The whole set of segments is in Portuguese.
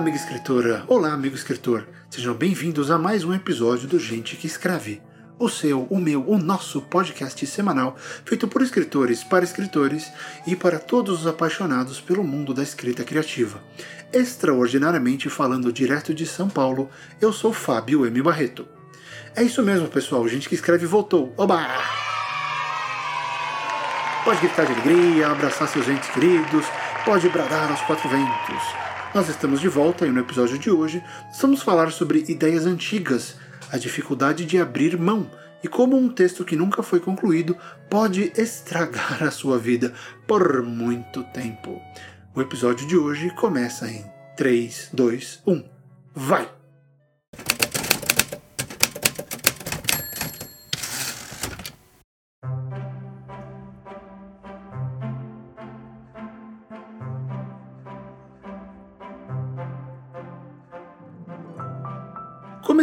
amiga escritora! Olá, amigo escritor! Sejam bem-vindos a mais um episódio do Gente que Escreve. O seu, o meu, o nosso podcast semanal, feito por escritores para escritores e para todos os apaixonados pelo mundo da escrita criativa. Extraordinariamente falando direto de São Paulo, eu sou Fábio M. Barreto. É isso mesmo, pessoal, Gente que Escreve voltou. Oba! Pode gritar de alegria, abraçar seus entes queridos, pode bradar aos quatro ventos. Nós estamos de volta e no episódio de hoje vamos falar sobre ideias antigas, a dificuldade de abrir mão e como um texto que nunca foi concluído pode estragar a sua vida por muito tempo. O episódio de hoje começa em 3, 2, 1. Vai!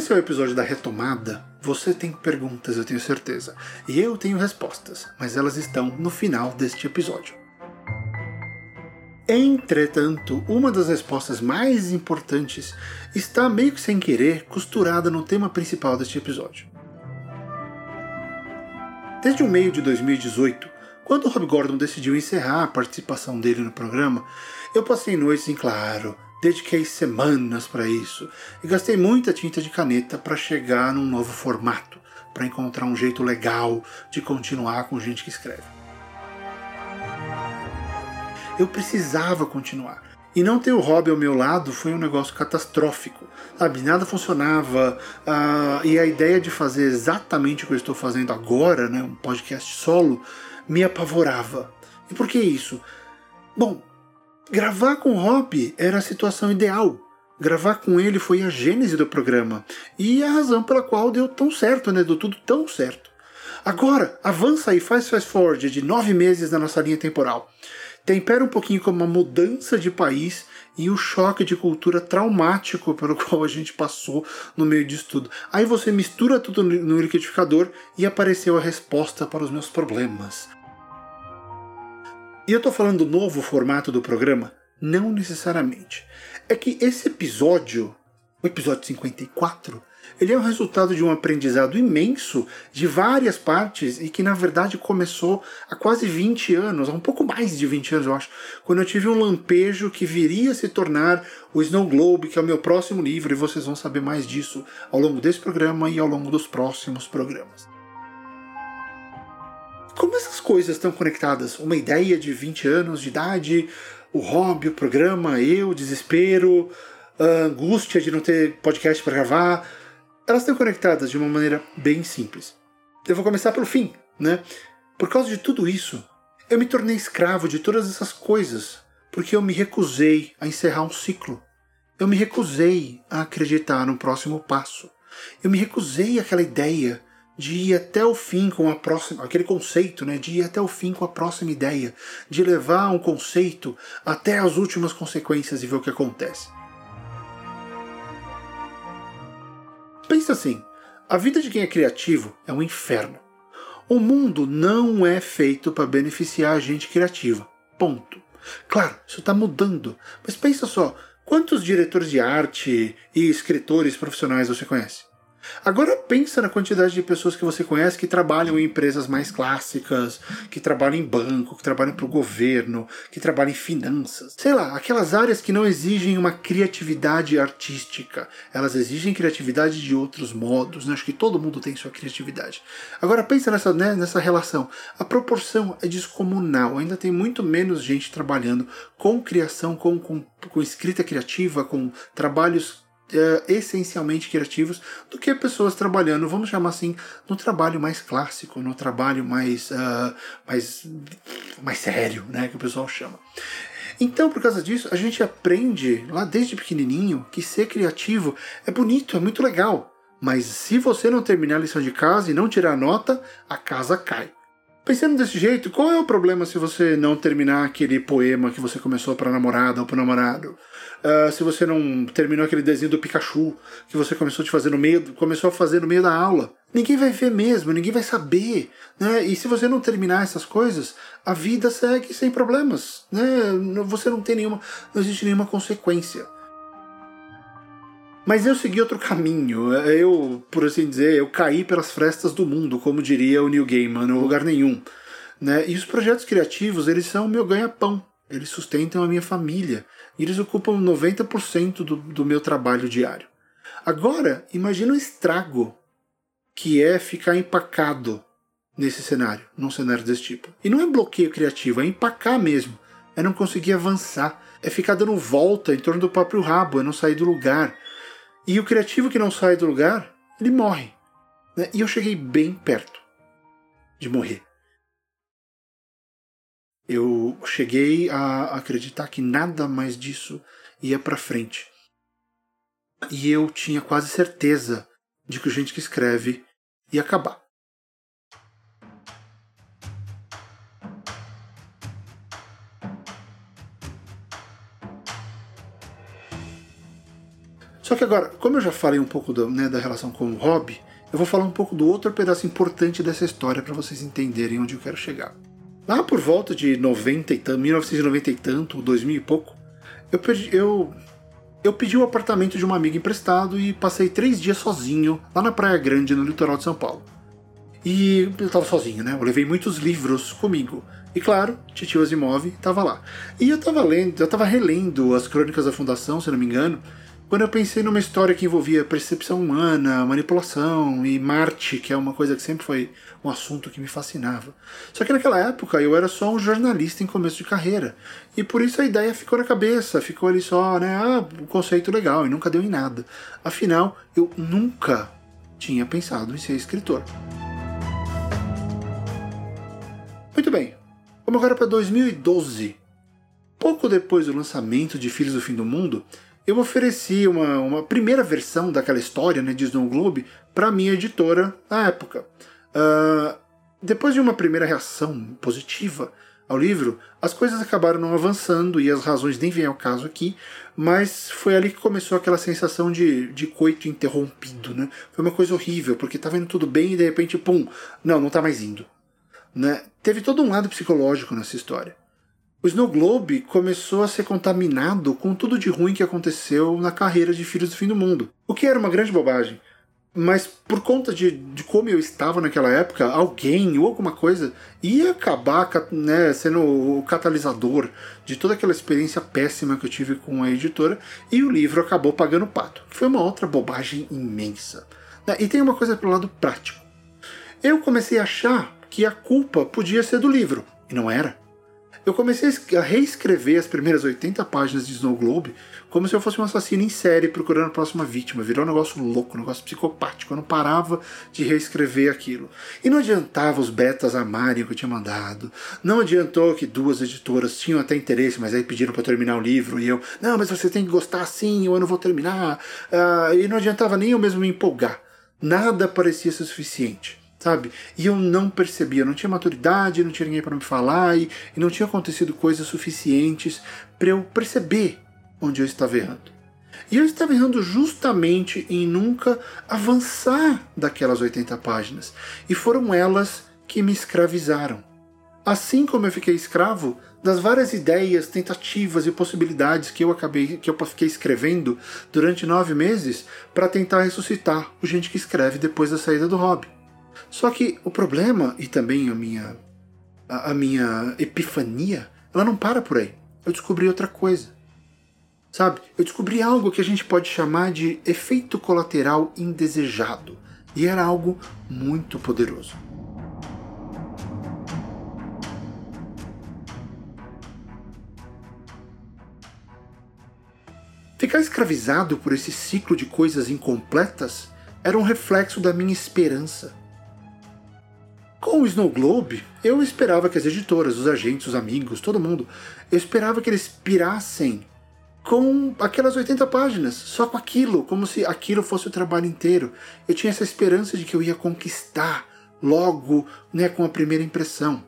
Esse é o episódio da retomada, você tem perguntas, eu tenho certeza. E eu tenho respostas, mas elas estão no final deste episódio. Entretanto, uma das respostas mais importantes está meio que sem querer costurada no tema principal deste episódio. Desde o meio de 2018, quando Rob Gordon decidiu encerrar a participação dele no programa, eu passei noites em claro, dediquei semanas para isso e gastei muita tinta de caneta para chegar num novo formato, para encontrar um jeito legal de continuar com gente que escreve. Eu precisava continuar. E não ter o hobby ao meu lado foi um negócio catastrófico. Sabe, nada funcionava. Uh, e a ideia de fazer exatamente o que eu estou fazendo agora, né, um podcast solo, me apavorava. E por que isso? Bom, Gravar com o Hop era a situação ideal. Gravar com ele foi a gênese do programa e a razão pela qual deu tão certo, né? Deu tudo tão certo. Agora, avança e faz fast forward de nove meses na nossa linha temporal. Tempera um pouquinho com uma mudança de país e o choque de cultura traumático pelo qual a gente passou no meio disso tudo. Aí você mistura tudo no liquidificador e apareceu a resposta para os meus problemas. E eu tô falando do novo formato do programa? Não necessariamente. É que esse episódio, o episódio 54, ele é o resultado de um aprendizado imenso de várias partes e que na verdade começou há quase 20 anos, há um pouco mais de 20 anos eu acho, quando eu tive um lampejo que viria a se tornar o Snow Globe, que é o meu próximo livro, e vocês vão saber mais disso ao longo desse programa e ao longo dos próximos programas. Como essas coisas estão conectadas? Uma ideia de 20 anos de idade, o hobby, o programa, eu, o desespero, a angústia de não ter podcast para gravar. Elas estão conectadas de uma maneira bem simples. Eu vou começar pelo fim, né? Por causa de tudo isso, eu me tornei escravo de todas essas coisas, porque eu me recusei a encerrar um ciclo. Eu me recusei a acreditar no próximo passo. Eu me recusei àquela ideia de ir até o fim com a próxima, aquele conceito, né, de ir até o fim com a próxima ideia, de levar um conceito até as últimas consequências e ver o que acontece. Pensa assim, a vida de quem é criativo é um inferno. O mundo não é feito para beneficiar a gente criativa. Ponto. Claro, isso está mudando, mas pensa só, quantos diretores de arte e escritores profissionais você conhece? Agora pensa na quantidade de pessoas que você conhece que trabalham em empresas mais clássicas, que trabalham em banco, que trabalham para o governo, que trabalham em finanças. Sei lá, aquelas áreas que não exigem uma criatividade artística. Elas exigem criatividade de outros modos. Né? Acho que todo mundo tem sua criatividade. Agora pensa nessa, né, nessa relação. A proporção é descomunal. Ainda tem muito menos gente trabalhando com criação, com, com, com escrita criativa, com trabalhos é, essencialmente criativos do que pessoas trabalhando, vamos chamar assim, no trabalho mais clássico, no trabalho mais, uh, mais, mais sério, né, que o pessoal chama. Então, por causa disso, a gente aprende lá desde pequenininho que ser criativo é bonito, é muito legal. Mas se você não terminar a lição de casa e não tirar nota, a casa cai. Pensando desse jeito, qual é o problema se você não terminar aquele poema que você começou para namorada ou para namorado? Uh, se você não terminou aquele desenho do Pikachu que você começou a fazer no meio, começou a fazer no meio da aula? Ninguém vai ver mesmo, ninguém vai saber, né? E se você não terminar essas coisas, a vida segue sem problemas, né? Você não tem nenhuma, não existe nenhuma consequência. Mas eu segui outro caminho. Eu, por assim dizer, eu caí pelas frestas do mundo, como diria o Neil Gaiman, no lugar nenhum. Né? E os projetos criativos, eles são o meu ganha-pão. Eles sustentam a minha família. E eles ocupam 90% do, do meu trabalho diário. Agora, imagina o estrago que é ficar empacado nesse cenário, num cenário desse tipo. E não é bloqueio criativo, é empacar mesmo. É não conseguir avançar. É ficar dando volta em torno do próprio rabo, é não sair do lugar. E o criativo que não sai do lugar, ele morre. Né? E eu cheguei bem perto de morrer. Eu cheguei a acreditar que nada mais disso ia para frente. E eu tinha quase certeza de que o gente que escreve ia acabar. Só que agora, como eu já falei um pouco do, né, da relação com o hobby, eu vou falar um pouco do outro pedaço importante dessa história para vocês entenderem onde eu quero chegar. Lá por volta de 90 e tanto, 1990 e tanto, 2000 e pouco, eu, perdi, eu, eu pedi o um apartamento de uma amiga emprestado e passei três dias sozinho lá na Praia Grande, no litoral de São Paulo. E eu tava sozinho, né? Eu levei muitos livros comigo. E claro, Titio Asimov estava lá. E eu tava lendo, eu tava relendo as Crônicas da Fundação, se não me engano, quando eu pensei numa história que envolvia percepção humana, manipulação e Marte, que é uma coisa que sempre foi um assunto que me fascinava. Só que naquela época eu era só um jornalista em começo de carreira. E por isso a ideia ficou na cabeça, ficou ali só, né? Ah, um conceito legal e nunca deu em nada. Afinal, eu nunca tinha pensado em ser escritor. Muito bem, vamos agora para 2012. Pouco depois do lançamento de Filhos do Fim do Mundo, eu ofereci uma, uma primeira versão daquela história né, de Snow Globe para minha editora na época. Uh, depois de uma primeira reação positiva ao livro, as coisas acabaram não avançando e as razões nem vêm ao caso aqui, mas foi ali que começou aquela sensação de, de coito interrompido. Né? Foi uma coisa horrível, porque estava indo tudo bem e de repente, pum, não, não está mais indo. Né? Teve todo um lado psicológico nessa história o Snow Globe começou a ser contaminado com tudo de ruim que aconteceu na carreira de Filhos do Fim do Mundo. O que era uma grande bobagem. Mas por conta de, de como eu estava naquela época, alguém ou alguma coisa ia acabar né, sendo o catalisador de toda aquela experiência péssima que eu tive com a editora, e o livro acabou pagando pato. Foi uma outra bobagem imensa. E tem uma coisa pelo lado prático. Eu comecei a achar que a culpa podia ser do livro, e não era eu comecei a reescrever as primeiras 80 páginas de Snow Globe como se eu fosse um assassino em série procurando a próxima vítima. Virou um negócio louco, um negócio psicopático. Eu não parava de reescrever aquilo. E não adiantava os betas amarem o que eu tinha mandado. Não adiantou que duas editoras tinham até interesse, mas aí pediram para terminar o livro. E eu, não, mas você tem que gostar assim, ou eu não vou terminar. Uh, e não adiantava nem eu mesmo me empolgar. Nada parecia ser suficiente sabe? E eu não percebia, não tinha maturidade, não tinha ninguém para me falar e, e, não tinha acontecido coisas suficientes para eu perceber onde eu estava errando. E eu estava errando justamente em nunca avançar daquelas 80 páginas. E foram elas que me escravizaram. Assim como eu fiquei escravo das várias ideias, tentativas e possibilidades que eu acabei, que eu fiquei escrevendo durante nove meses para tentar ressuscitar o gente que escreve depois da saída do hobby. Só que o problema, e também a minha, a, a minha epifania, ela não para por aí. Eu descobri outra coisa. Sabe? Eu descobri algo que a gente pode chamar de efeito colateral indesejado. E era algo muito poderoso. Ficar escravizado por esse ciclo de coisas incompletas era um reflexo da minha esperança com o Snow Globe, eu esperava que as editoras, os agentes, os amigos, todo mundo, eu esperava que eles pirassem com aquelas 80 páginas, só com aquilo, como se aquilo fosse o trabalho inteiro. Eu tinha essa esperança de que eu ia conquistar logo, né, com a primeira impressão.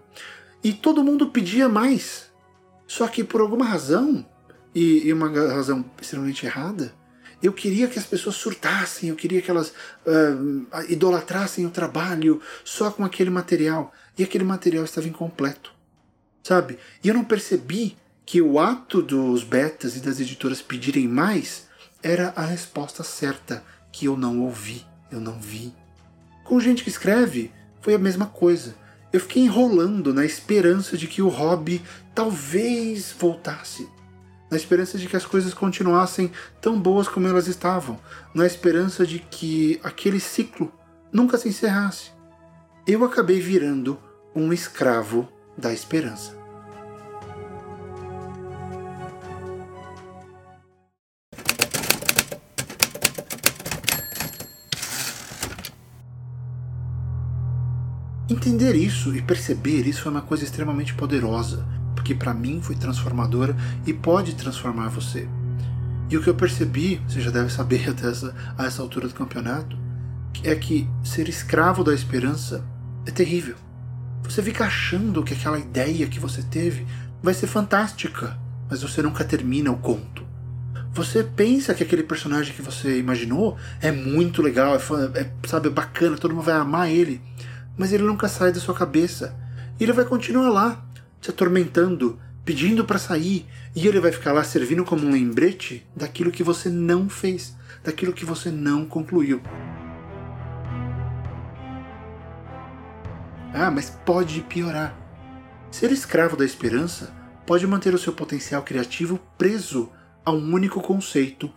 E todo mundo pedia mais. Só que por alguma razão, e, e uma razão extremamente errada, eu queria que as pessoas surtassem, eu queria que elas uh, idolatrassem o trabalho só com aquele material. E aquele material estava incompleto. Sabe? E eu não percebi que o ato dos betas e das editoras pedirem mais era a resposta certa que eu não ouvi, eu não vi. Com gente que escreve, foi a mesma coisa. Eu fiquei enrolando na esperança de que o hobby talvez voltasse. Na esperança de que as coisas continuassem tão boas como elas estavam. Na esperança de que aquele ciclo nunca se encerrasse. Eu acabei virando um escravo da esperança. Entender isso e perceber isso foi uma coisa extremamente poderosa, porque para mim foi transformadora e pode transformar você. E o que eu percebi, você já deve saber até essa, a essa altura do campeonato, é que ser escravo da esperança é terrível. Você fica achando que aquela ideia que você teve vai ser fantástica, mas você nunca termina o conto. Você pensa que aquele personagem que você imaginou é muito legal, é, é sabe, bacana, todo mundo vai amar ele, mas ele nunca sai da sua cabeça. E ele vai continuar lá, te atormentando, pedindo para sair, e ele vai ficar lá servindo como um lembrete daquilo que você não fez, daquilo que você não concluiu. Ah, mas pode piorar. Ser escravo da esperança pode manter o seu potencial criativo preso a um único conceito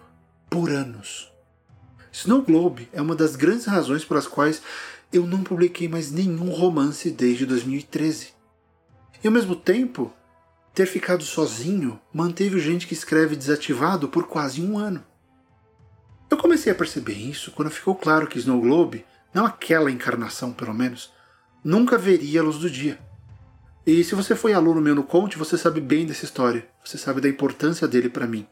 por anos. Snow Globe é uma das grandes razões pelas quais eu não publiquei mais nenhum romance desde 2013. E ao mesmo tempo, ter ficado sozinho manteve o gente que escreve desativado por quase um ano. Eu comecei a perceber isso quando ficou claro que Snow Globe, não aquela encarnação pelo menos, nunca veria a luz do dia. E se você foi aluno meu no Conte, você sabe bem dessa história, você sabe da importância dele para mim.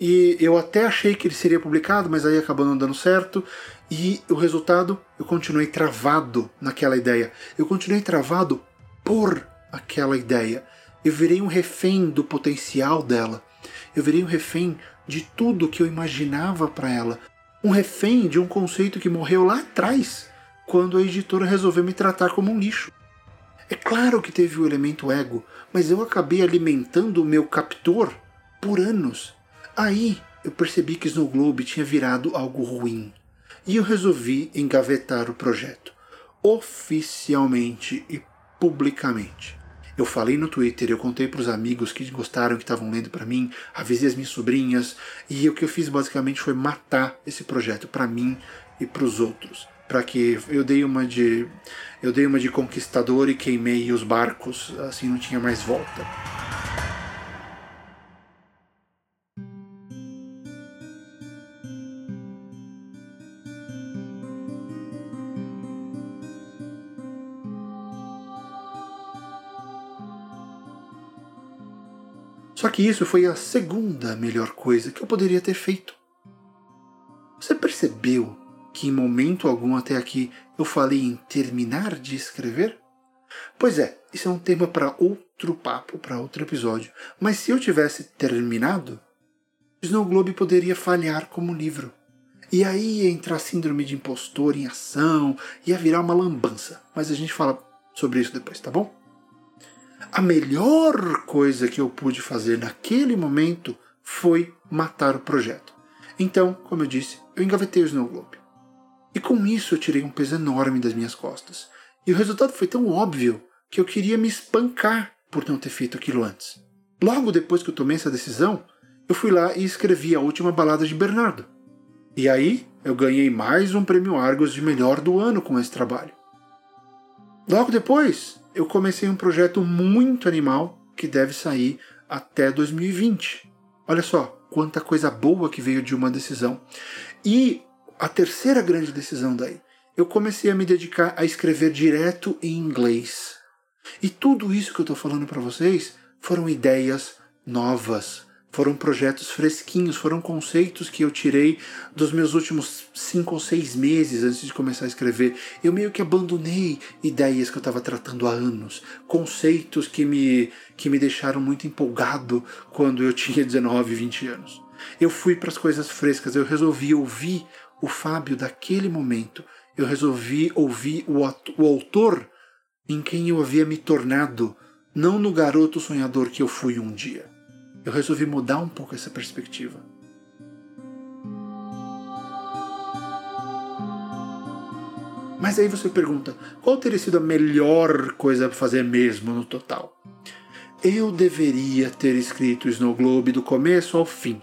E eu até achei que ele seria publicado, mas aí acabou não dando certo. E o resultado, eu continuei travado naquela ideia. Eu continuei travado por aquela ideia. Eu virei um refém do potencial dela. Eu virei um refém de tudo que eu imaginava para ela. Um refém de um conceito que morreu lá atrás, quando a editora resolveu me tratar como um lixo. É claro que teve o elemento ego, mas eu acabei alimentando o meu captor por anos Aí eu percebi que Snow Globe tinha virado algo ruim e eu resolvi engavetar o projeto, oficialmente e publicamente. Eu falei no Twitter, eu contei para os amigos que gostaram, que estavam lendo para mim, avisei as minhas sobrinhas, e o que eu fiz basicamente foi matar esse projeto para mim e para os outros, para que eu dei uma de eu dei uma de conquistador e queimei os barcos, assim não tinha mais volta. Que isso foi a segunda melhor coisa que eu poderia ter feito. Você percebeu que em momento algum até aqui eu falei em terminar de escrever? Pois é, isso é um tema para outro papo, para outro episódio. Mas se eu tivesse terminado, Snow Globe poderia falhar como livro. E aí entrar síndrome de impostor em ação, ia virar uma lambança. Mas a gente fala sobre isso depois, tá bom? A melhor coisa que eu pude fazer naquele momento foi matar o projeto. Então, como eu disse, eu engavetei o Snow Globe. E com isso eu tirei um peso enorme das minhas costas. E o resultado foi tão óbvio que eu queria me espancar por não ter feito aquilo antes. Logo depois que eu tomei essa decisão, eu fui lá e escrevi a última balada de Bernardo. E aí eu ganhei mais um prêmio Argos de melhor do ano com esse trabalho. Logo depois, eu comecei um projeto muito animal que deve sair até 2020. Olha só quanta coisa boa que veio de uma decisão. E a terceira grande decisão daí, eu comecei a me dedicar a escrever direto em inglês. E tudo isso que eu estou falando para vocês foram ideias novas, foram projetos fresquinhos, foram conceitos que eu tirei dos meus últimos cinco ou seis meses antes de começar a escrever. Eu meio que abandonei ideias que eu estava tratando há anos, conceitos que me, que me deixaram muito empolgado quando eu tinha 19, 20 anos. Eu fui para as coisas frescas, eu resolvi ouvir o Fábio daquele momento. Eu resolvi ouvir o, o autor em quem eu havia me tornado, não no garoto sonhador que eu fui um dia eu resolvi mudar um pouco essa perspectiva. Mas aí você pergunta, qual teria sido a melhor coisa para fazer mesmo no total? Eu deveria ter escrito Snow Globe do começo ao fim.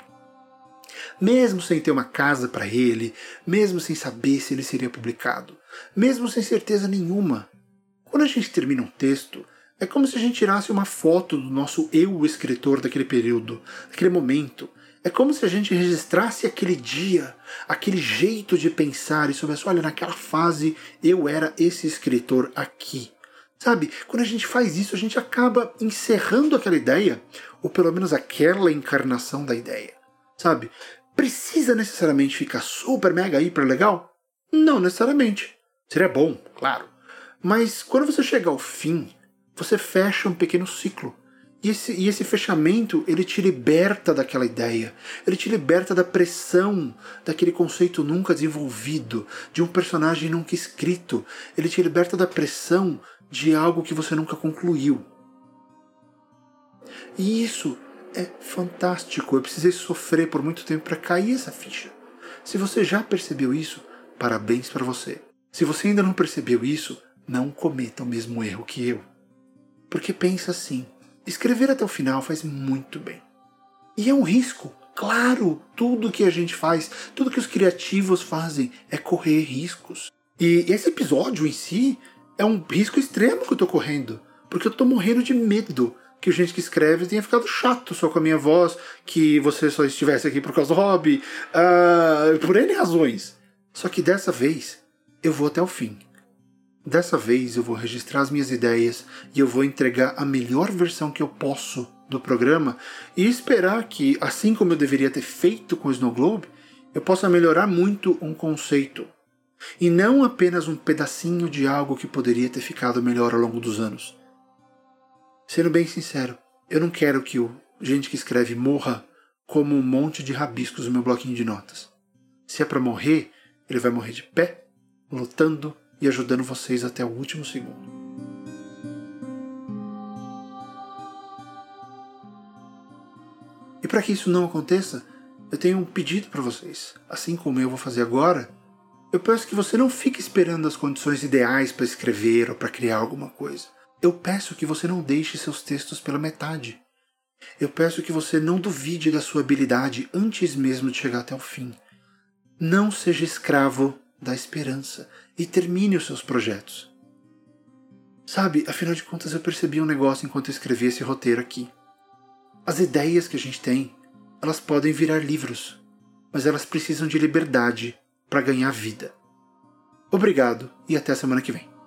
Mesmo sem ter uma casa para ele, mesmo sem saber se ele seria publicado, mesmo sem certeza nenhuma. Quando a gente termina um texto, é como se a gente tirasse uma foto do nosso eu escritor daquele período, daquele momento, é como se a gente registrasse aquele dia, aquele jeito de pensar e soubesse, olha, naquela fase eu era esse escritor aqui. Sabe? Quando a gente faz isso, a gente acaba encerrando aquela ideia, ou pelo menos aquela encarnação da ideia. Sabe? Precisa necessariamente ficar super, mega, hiper legal? Não necessariamente. Seria bom, claro. Mas quando você chega ao fim, você fecha um pequeno ciclo e esse, e esse fechamento, ele te liberta daquela ideia, ele te liberta da pressão daquele conceito nunca desenvolvido, de um personagem nunca escrito, ele te liberta da pressão de algo que você nunca concluiu. E isso é fantástico. Eu precisei sofrer por muito tempo para cair essa ficha. Se você já percebeu isso, parabéns para você. Se você ainda não percebeu isso, não cometa o mesmo erro que eu. Porque pensa assim: Escrever até o final faz muito bem. E é um risco. Claro, tudo que a gente faz, tudo que os criativos fazem é correr riscos. E esse episódio em si é um risco extremo que eu tô correndo, porque eu tô morrendo de medo que gente que escreve tenha ficado chato só com a minha voz, que você só estivesse aqui por causa do hobby, uh, por N razões. Só que dessa vez eu vou até o fim. Dessa vez eu vou registrar as minhas ideias e eu vou entregar a melhor versão que eu posso do programa e esperar que, assim como eu deveria ter feito com o Snow Globe, eu possa melhorar muito um conceito e não apenas um pedacinho de algo que poderia ter ficado melhor ao longo dos anos. Sendo bem sincero, eu não quero que o gente que escreve morra como um monte de rabiscos no meu bloquinho de notas. Se é para morrer, ele vai morrer de pé, lutando e ajudando vocês até o último segundo. E para que isso não aconteça, eu tenho um pedido para vocês. Assim como eu vou fazer agora, eu peço que você não fique esperando as condições ideais para escrever ou para criar alguma coisa. Eu peço que você não deixe seus textos pela metade. Eu peço que você não duvide da sua habilidade antes mesmo de chegar até o fim. Não seja escravo da esperança e termine os seus projetos. Sabe, afinal de contas eu percebi um negócio enquanto eu escrevi esse roteiro aqui. As ideias que a gente tem, elas podem virar livros, mas elas precisam de liberdade para ganhar vida. Obrigado e até semana que vem.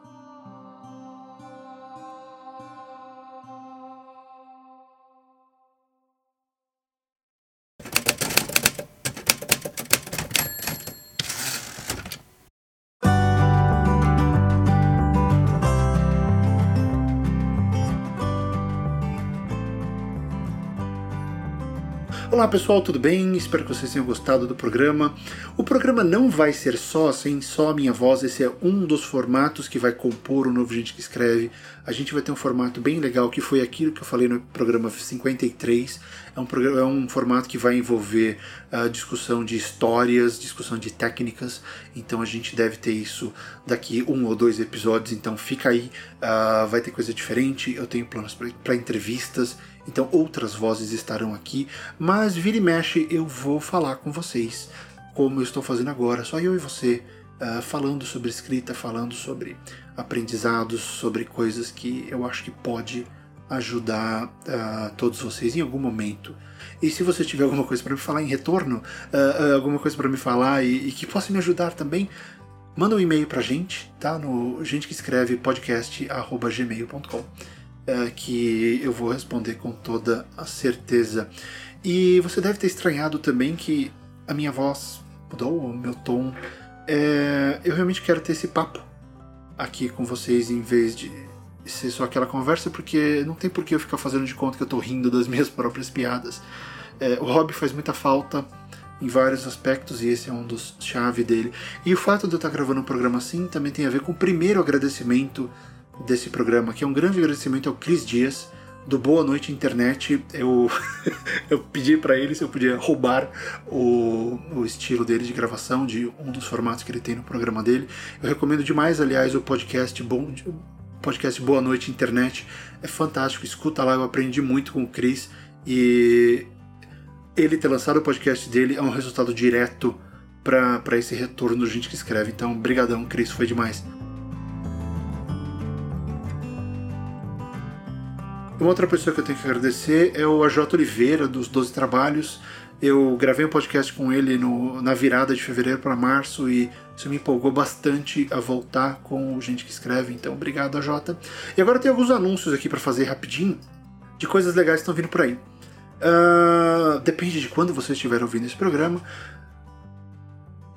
Olá pessoal, tudo bem? Espero que vocês tenham gostado do programa. O programa não vai ser só assim, só a minha voz, esse é um dos formatos que vai compor o novo Gente que Escreve. A gente vai ter um formato bem legal que foi aquilo que eu falei no programa 53. É um, programa, é um formato que vai envolver a uh, discussão de histórias, discussão de técnicas. Então a gente deve ter isso daqui um ou dois episódios. Então fica aí, uh, vai ter coisa diferente. Eu tenho planos para entrevistas então outras vozes estarão aqui, mas vira e mexe eu vou falar com vocês, como eu estou fazendo agora, só eu e você, uh, falando sobre escrita, falando sobre aprendizados, sobre coisas que eu acho que pode ajudar uh, todos vocês em algum momento. E se você tiver alguma coisa para me falar em retorno, uh, alguma coisa para me falar e, e, que possa me ajudar também, manda um e-mail para a gente, tá? No gente que escreve podcast@gmail.com é, que eu vou responder com toda a certeza. E você deve ter estranhado também que a minha voz mudou, o meu tom. É, eu realmente quero ter esse papo aqui com vocês em vez de ser só aquela conversa, porque não tem por que eu ficar fazendo de conta que eu tô rindo das minhas próprias piadas. É, o hobby faz muita falta em vários aspectos e esse é um dos chave dele. E o fato de eu estar gravando um programa assim também tem a ver com o primeiro agradecimento desse programa, que é um grande agradecimento ao Cris Dias, do Boa Noite Internet, eu, eu pedi para ele se eu podia roubar o, o estilo dele de gravação, de um dos formatos que ele tem no programa dele. Eu recomendo demais, aliás, o podcast Bom, podcast Boa Noite Internet. É fantástico, escuta lá, eu aprendi muito com o Chris e ele ter lançado o podcast dele é um resultado direto para esse retorno do gente que escreve. Então, brigadão, Cris, foi demais. Uma outra pessoa que eu tenho que agradecer é o AJ Oliveira, dos 12 Trabalhos. Eu gravei um podcast com ele no, na virada de fevereiro para março e isso me empolgou bastante a voltar com gente que escreve. Então, obrigado, AJ. E agora tem alguns anúncios aqui para fazer rapidinho de coisas legais que estão vindo por aí. Uh, depende de quando você estiver ouvindo esse programa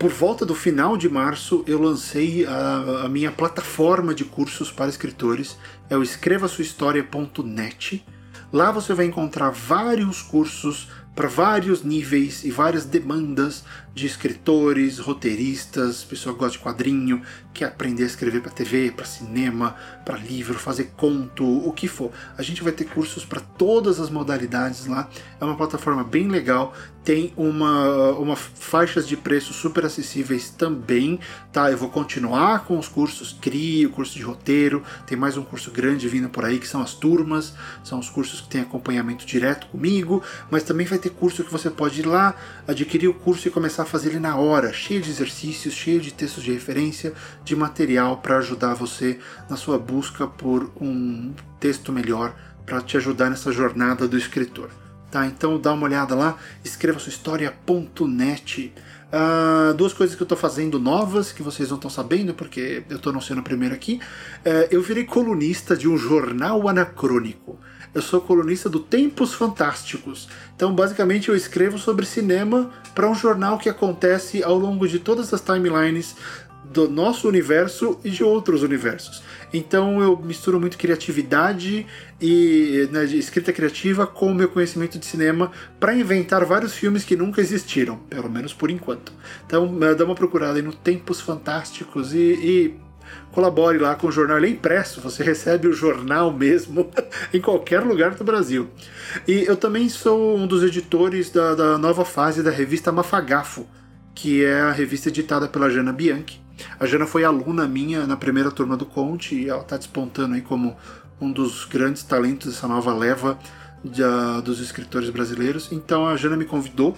por volta do final de março, eu lancei a, a minha plataforma de cursos para escritores, é o escrevasuahistoria.net. Lá você vai encontrar vários cursos para vários níveis e várias demandas de escritores, roteiristas, pessoa que gosta de quadrinho, quer aprender a escrever para TV, para cinema, para livro, fazer conto, o que for. A gente vai ter cursos para todas as modalidades lá. É uma plataforma bem legal, tem uma, uma faixas de preço super acessíveis também, tá? Eu vou continuar com os cursos CRI, o curso de roteiro, tem mais um curso grande vindo por aí que são as turmas, são os cursos que têm acompanhamento direto comigo, mas também vai ter curso que você pode ir lá, adquirir o curso e começar a fazer ele na hora, cheio de exercícios, cheio de textos de referência, de material para ajudar você na sua busca por um texto melhor, para te ajudar nessa jornada do escritor. Tá, então dá uma olhada lá, escreva sua história.net. Uh, duas coisas que eu estou fazendo novas, que vocês não estão sabendo, porque eu estou anunciando primeiro aqui. Uh, eu virei colunista de um jornal anacrônico. Eu sou colunista do Tempos Fantásticos. Então, basicamente, eu escrevo sobre cinema para um jornal que acontece ao longo de todas as timelines do nosso universo e de outros universos. Então eu misturo muito criatividade e né, escrita criativa com o meu conhecimento de cinema para inventar vários filmes que nunca existiram, pelo menos por enquanto. Então dá uma procurada aí no Tempos Fantásticos e, e colabore lá com o jornal. Ele é impresso, você recebe o jornal mesmo em qualquer lugar do Brasil. E eu também sou um dos editores da, da nova fase da revista Mafagafo, que é a revista editada pela Jana Bianchi. A Jana foi aluna minha na primeira turma do Conte e ela está despontando aí como um dos grandes talentos dessa nova leva de, dos escritores brasileiros. Então a Jana me convidou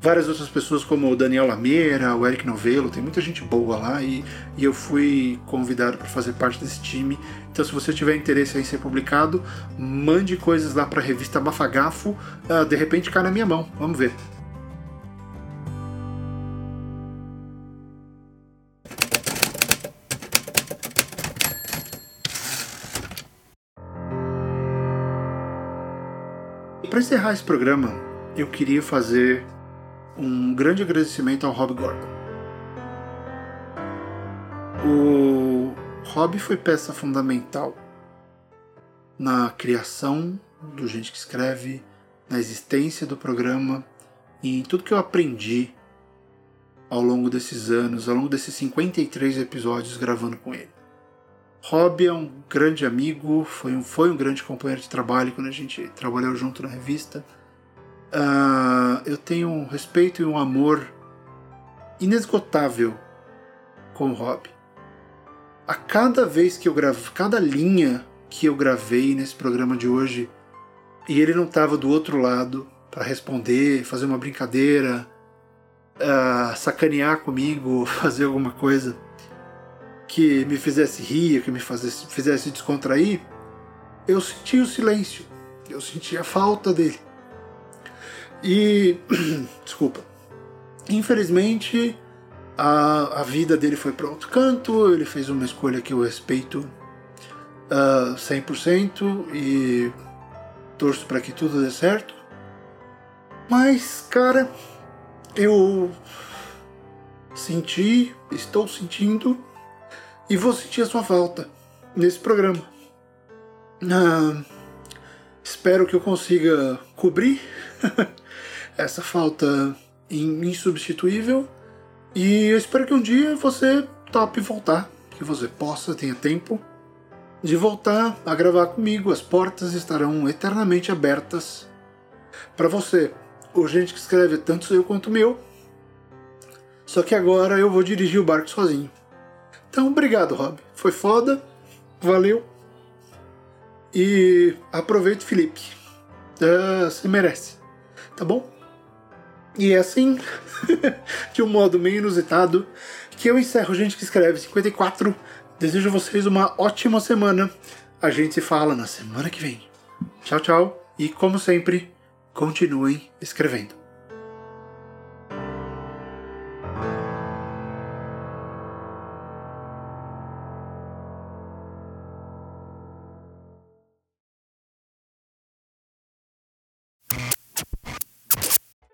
várias outras pessoas como o Daniel Lameira, o Eric Novello, tem muita gente boa lá e, e eu fui convidado para fazer parte desse time. Então, se você tiver interesse em ser publicado, mande coisas lá para a revista Bafagafo, uh, de repente cai na minha mão. Vamos ver. Para encerrar esse programa, eu queria fazer um grande agradecimento ao Rob Gordon. O Rob foi peça fundamental na criação do Gente que Escreve, na existência do programa e em tudo que eu aprendi ao longo desses anos, ao longo desses 53 episódios gravando com ele. Rob é um grande amigo, foi um, foi um grande companheiro de trabalho quando a gente trabalhou junto na revista. Uh, eu tenho um respeito e um amor inesgotável com o Rob. A cada vez que eu gravo, cada linha que eu gravei nesse programa de hoje, e ele não estava do outro lado para responder, fazer uma brincadeira, uh, sacanear comigo, fazer alguma coisa que me fizesse rir, que me fizesse, descontrair, eu senti o silêncio, eu senti a falta dele. E. Desculpa. Infelizmente, a, a vida dele foi para outro canto, ele fez uma escolha que eu respeito uh, 100% e torço para que tudo dê certo. Mas, cara, eu senti, estou sentindo e vou sentir a sua falta nesse programa. Ah, espero que eu consiga cobrir essa falta insubstituível e eu espero que um dia você tope voltar, que você possa, tenha tempo de voltar a gravar comigo. As portas estarão eternamente abertas para você. O gente que escreve tanto sou eu quanto meu. Só que agora eu vou dirigir o barco sozinho. Então, obrigado, Rob. Foi foda. Valeu. E aproveite, Felipe. Uh, você merece. Tá bom? E é assim, de um modo meio inusitado, que eu encerro Gente que Escreve 54. Desejo a vocês uma ótima semana. A gente se fala na semana que vem. Tchau, tchau. E como sempre, continuem escrevendo.